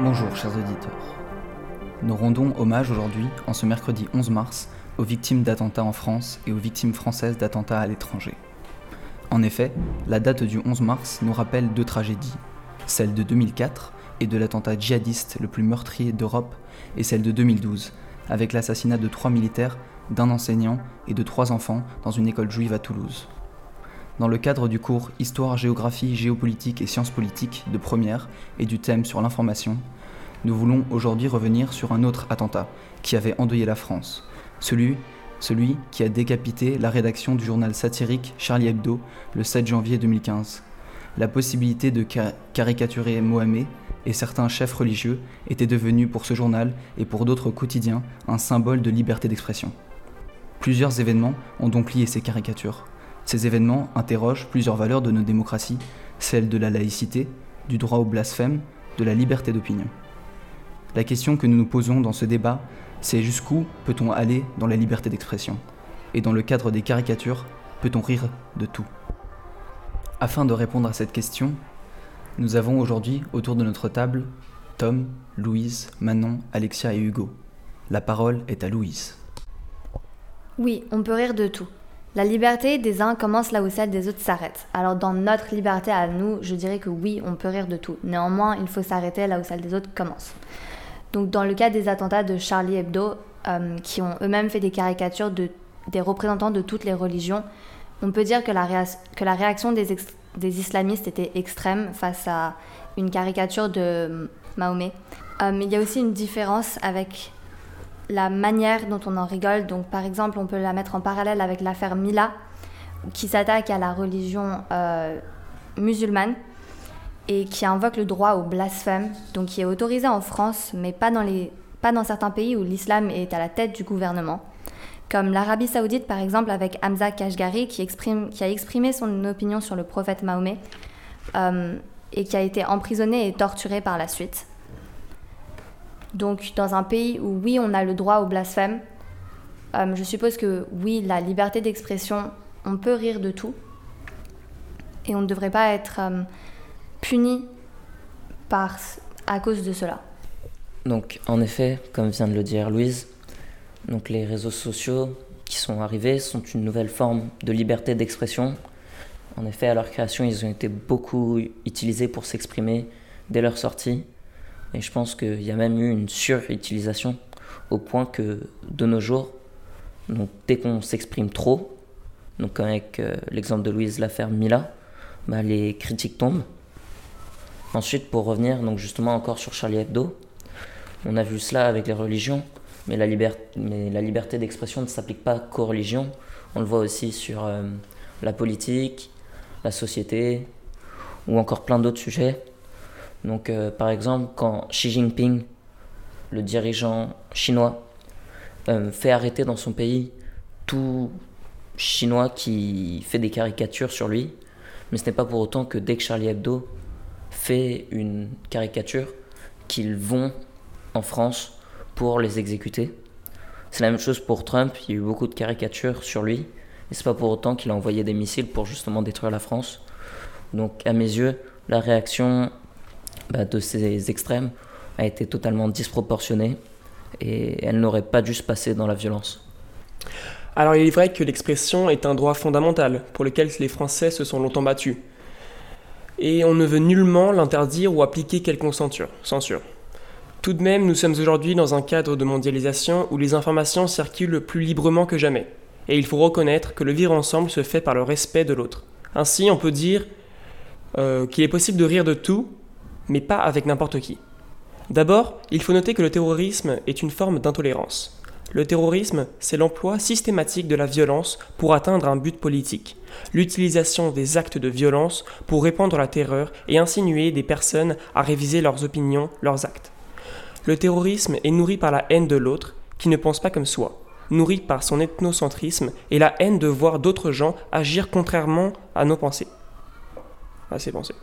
Bonjour chers auditeurs. Nous rendons hommage aujourd'hui, en ce mercredi 11 mars, aux victimes d'attentats en France et aux victimes françaises d'attentats à l'étranger. En effet, la date du 11 mars nous rappelle deux tragédies, celle de 2004 et de l'attentat djihadiste le plus meurtrier d'Europe, et celle de 2012, avec l'assassinat de trois militaires, d'un enseignant et de trois enfants dans une école juive à Toulouse. Dans le cadre du cours Histoire, géographie, géopolitique et sciences politiques de première et du thème sur l'information, nous voulons aujourd'hui revenir sur un autre attentat qui avait endeuillé la France, celui, qui a décapité la rédaction du journal satirique Charlie Hebdo le 7 janvier 2015. La possibilité de caricaturer Mohamed et certains chefs religieux étaient devenus pour ce journal et pour d'autres quotidiens un symbole de liberté d'expression. Plusieurs événements ont donc lié ces caricatures. Ces événements interrogent plusieurs valeurs de nos démocraties, celles de la laïcité, du droit au blasphème, de la liberté d'opinion. La question que nous nous posons dans ce débat, c'est jusqu'où peut-on aller dans la liberté d'expression? Et dans le cadre des caricatures, peut-on rire de tout? Afin de répondre à cette question, nous avons aujourd'hui autour de notre table Tom, Louise, Manon, Alexia et Hugo. La parole est à Louise. Oui, on peut rire de tout. La liberté des uns commence là où celle des autres s'arrête. Alors dans notre liberté à nous, je dirais que oui, on peut rire de tout. Néanmoins, il faut s'arrêter là où celle des autres commence. Donc dans le cas des attentats de Charlie Hebdo, euh, qui ont eux-mêmes fait des caricatures de, des représentants de toutes les religions, on peut dire que la, que la réaction des, des, islamistes était extrême face à une caricature de Mahomet. Euh, mais il y a aussi une différence avec la manière dont on en rigole. Donc, par exemple, on peut la mettre en parallèle avec l'affaire Mila, qui s'attaque à la religion euh, musulmane et qui invoque le droit au blasphème, donc qui est autorisé en France, mais pas dans, les, certains pays où l'islam est à la tête du gouvernement. Comme l'Arabie saoudite, par exemple, avec Hamza Kashgari, qui, exprime, qui a exprimé son opinion sur le prophète Mahomet euh, et qui a été emprisonné et torturé par la suite. Donc dans un pays où oui, on a le droit au blasphème, euh, je suppose que oui, la liberté d'expression, on peut rire de tout. Et on ne devrait pas être euh, puni par, à cause de cela. Donc en effet, comme vient de le dire Louise, les réseaux sociaux qui sont arrivés sont une nouvelle forme de liberté d'expression. En effet, à leur création, ils ont été beaucoup utilisés pour s'exprimer dès leur sortie. Et je pense qu'il y a même eu une surutilisation au point que de nos jours, donc dès qu'on s'exprime trop, donc avec euh, l'exemple de Louise l'affaire Mila, bah, les critiques tombent. Ensuite, pour revenir donc justement encore sur Charlie Hebdo, on a vu cela avec les religions, mais la, liberté d'expression ne s'applique pas qu'aux religions. On le voit aussi sur euh, la politique, la société, ou encore plein d'autres sujets. Donc, euh, par exemple, quand Xi Jinping, le dirigeant chinois, euh, fait arrêter dans son pays tout Chinois qui fait des caricatures sur lui, mais ce n'est pas pour autant que dès que Charlie Hebdo fait une caricature, qu'ils vont en France pour les exécuter. C'est la même chose pour Trump, il y a eu beaucoup de caricatures sur lui, et c'est pas pour autant qu'il a envoyé des missiles pour justement détruire la France. Donc à mes yeux, la réaction bah, de ces extrêmes a été totalement disproportionnée et elle n'aurait pas dû se passer dans la violence. Alors il est vrai que l'expression est un droit fondamental pour lequel les Français se sont longtemps battus. Et on ne veut nullement l'interdire ou appliquer quelconque censure. Tout de même, nous sommes aujourd'hui dans un cadre de mondialisation où les informations circulent plus librement que jamais. Et il faut reconnaître que le vivre ensemble se fait par le respect de l'autre. Ainsi, on peut dire euh, qu'il est possible de rire de tout, mais pas avec n'importe qui. D'abord, il faut noter que le terrorisme est une forme d'intolérance. Le terrorisme, c'est l'emploi systématique de la violence pour atteindre un but politique, l'utilisation des actes de violence pour répandre la terreur et insinuer des personnes à réviser leurs opinions, leurs actes. Le terrorisme est nourri par la haine de l'autre, qui ne pense pas comme soi, nourri par son ethnocentrisme et la haine de voir d'autres gens agir contrairement à nos pensées. À ses pensées.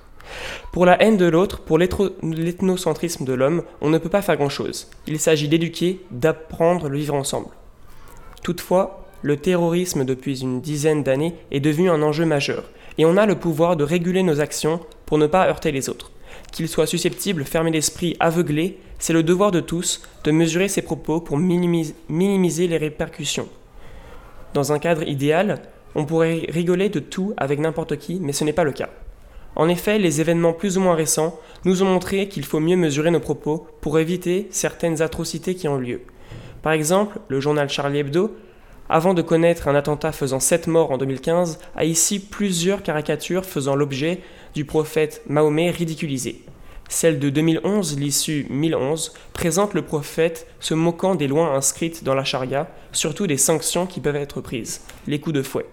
Pour la haine de l'autre, pour l'ethnocentrisme de l'homme, on ne peut pas faire grand-chose. Il s'agit d'éduquer, d'apprendre le vivre ensemble. Toutefois, le terrorisme depuis une dizaine d'années est devenu un enjeu majeur, et on a le pouvoir de réguler nos actions pour ne pas heurter les autres. qu'ils soient susceptibles, fermés d'esprit, aveuglés, c'est le devoir de tous de mesurer ces propos pour minimiser les répercussions. Dans un cadre idéal, on pourrait rigoler de tout avec n'importe qui, mais ce n'est pas le cas. En effet, les événements plus ou moins récents nous ont montré qu'il faut mieux mesurer nos propos pour éviter certaines atrocités qui ont lieu. Par exemple, le journal Charlie Hebdo, avant de connaître un attentat faisant 7 morts en 2015, a ici plusieurs caricatures faisant l'objet du prophète Mahomet ridiculisé. Celle de 2011, l'issue 1011, présente le prophète se moquant des lois inscrites dans la charia, surtout des sanctions qui peuvent être prises, les coups de fouet.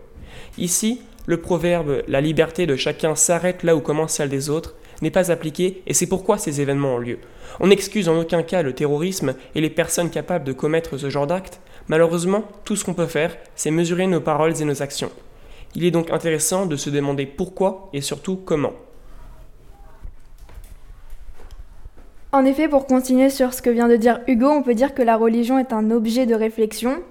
Ici, le proverbe La liberté de chacun s'arrête là où commence celle des autres n'est pas appliqué et c'est pourquoi ces événements ont lieu. On n'excuse en aucun cas le terrorisme et les personnes capables de commettre ce genre d'actes. Malheureusement, tout ce qu'on peut faire, c'est mesurer nos paroles et nos actions. Il est donc intéressant de se demander pourquoi et surtout comment. En effet, pour continuer sur ce que vient de dire Hugo, on peut dire que la religion est un objet de réflexion.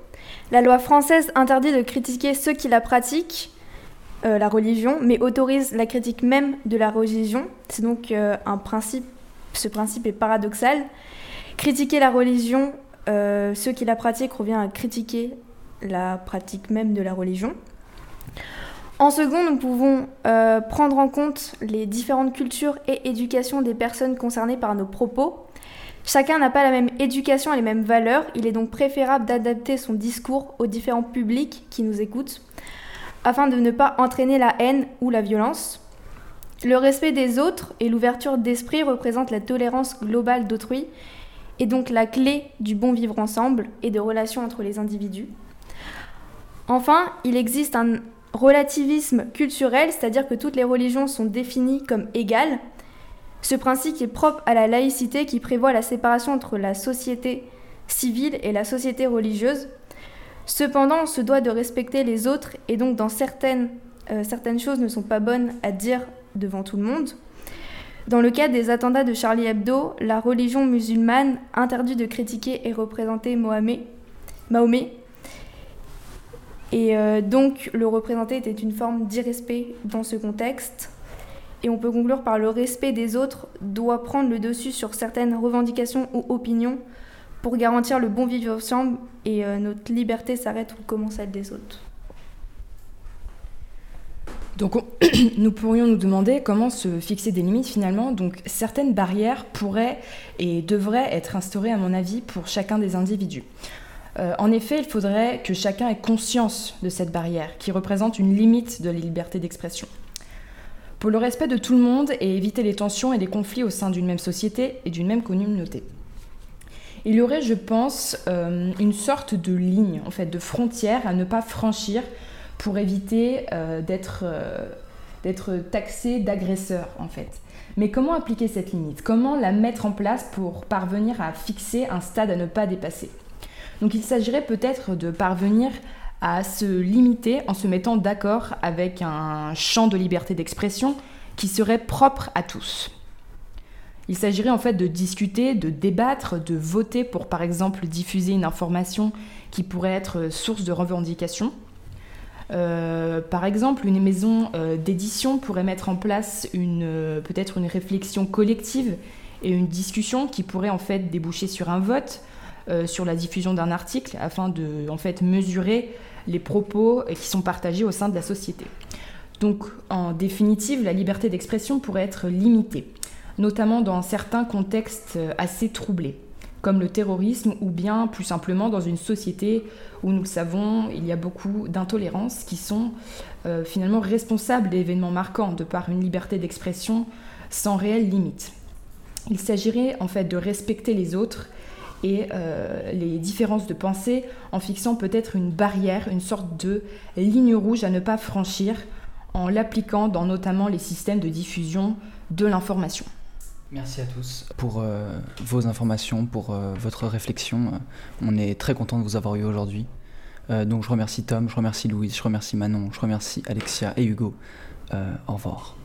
La loi française interdit de critiquer ceux qui la pratiquent, euh, la religion, mais autorise la critique même de la religion. C'est donc euh, un principe, ce principe est paradoxal. Critiquer la religion, euh, ceux qui la pratiquent, revient à critiquer la pratique même de la religion. En second, nous pouvons prendre en compte les différentes cultures et éducations des personnes concernées par nos propos. Chacun n'a pas la même éducation et les mêmes valeurs, il est donc préférable d'adapter son discours aux différents publics qui nous écoutent afin de ne pas entraîner la haine ou la violence. Le respect des autres et l'ouverture d'esprit représentent la tolérance globale d'autrui et donc la clé du bon vivre ensemble et de relations entre les individus. Enfin, il existe un relativisme culturel, c'est-à-dire que toutes les religions sont définies comme égales. Ce principe est propre à la laïcité qui prévoit la séparation entre la société civile et la société religieuse, Cependant, on se doit de respecter les autres et donc dans certaines, euh, certaines choses ne sont pas bonnes à dire devant tout le monde. Dans le cas des attentats de Charlie Hebdo, la religion musulmane interdit de critiquer et représenter Mahomet. Et euh, donc le représenter était une forme d'irrespect dans ce contexte. Et on peut conclure par le respect des autres doit prendre le dessus sur certaines revendications ou opinions pour garantir le bon vivre ensemble et euh, notre liberté s'arrête où commence celle des autres. Donc nous pourrions nous demander comment se fixer des limites finalement. Donc certaines barrières pourraient et devraient être instaurées à mon avis pour chacun des individus. Euh, en effet, il faudrait que chacun ait conscience de cette barrière qui représente une limite de la liberté d'expression. Pour le respect de tout le monde et éviter les tensions et les conflits au sein d'une même société et d'une même communauté. Il y aurait, je pense, euh, une sorte de ligne, en fait, de frontière à ne pas franchir pour éviter euh, euh, d'être taxé d'agresseur, en fait. Mais comment appliquer cette limite? Comment la mettre en place pour parvenir à fixer un stade à ne pas dépasser? Donc il s'agirait peut-être de parvenir à se limiter en se mettant d'accord avec un champ de liberté d'expression qui serait propre à tous. Il s'agirait en fait de discuter, de débattre, de voter pour par exemple diffuser une information qui pourrait être source de revendication. Euh, par exemple, une maison euh, d'édition pourrait mettre en place une, euh, peut-être une réflexion collective et une discussion qui pourrait en fait déboucher sur un vote, sur la diffusion d'un article, afin de en fait mesurer les propos qui sont partagés au sein de la société. Donc, en définitive, la liberté d'expression pourrait être limitée notamment dans certains contextes assez troublés, comme le terrorisme ou bien plus simplement dans une société où nous le savons, il y a beaucoup d'intolérances qui sont euh, finalement responsables d'événements marquants de par une liberté d'expression sans réelle limite. Il s'agirait en fait de respecter les autres et euh, les différences de pensée en fixant peut-être une barrière, une sorte de ligne rouge à ne pas franchir en l'appliquant dans notamment les systèmes de diffusion de l'information. Merci à tous pour euh, vos informations, pour euh, votre réflexion. On est très content de vous avoir eu aujourd'hui. Euh, donc je remercie Tom, je remercie Louise, je remercie Manon, je remercie Alexia et Hugo. au revoir.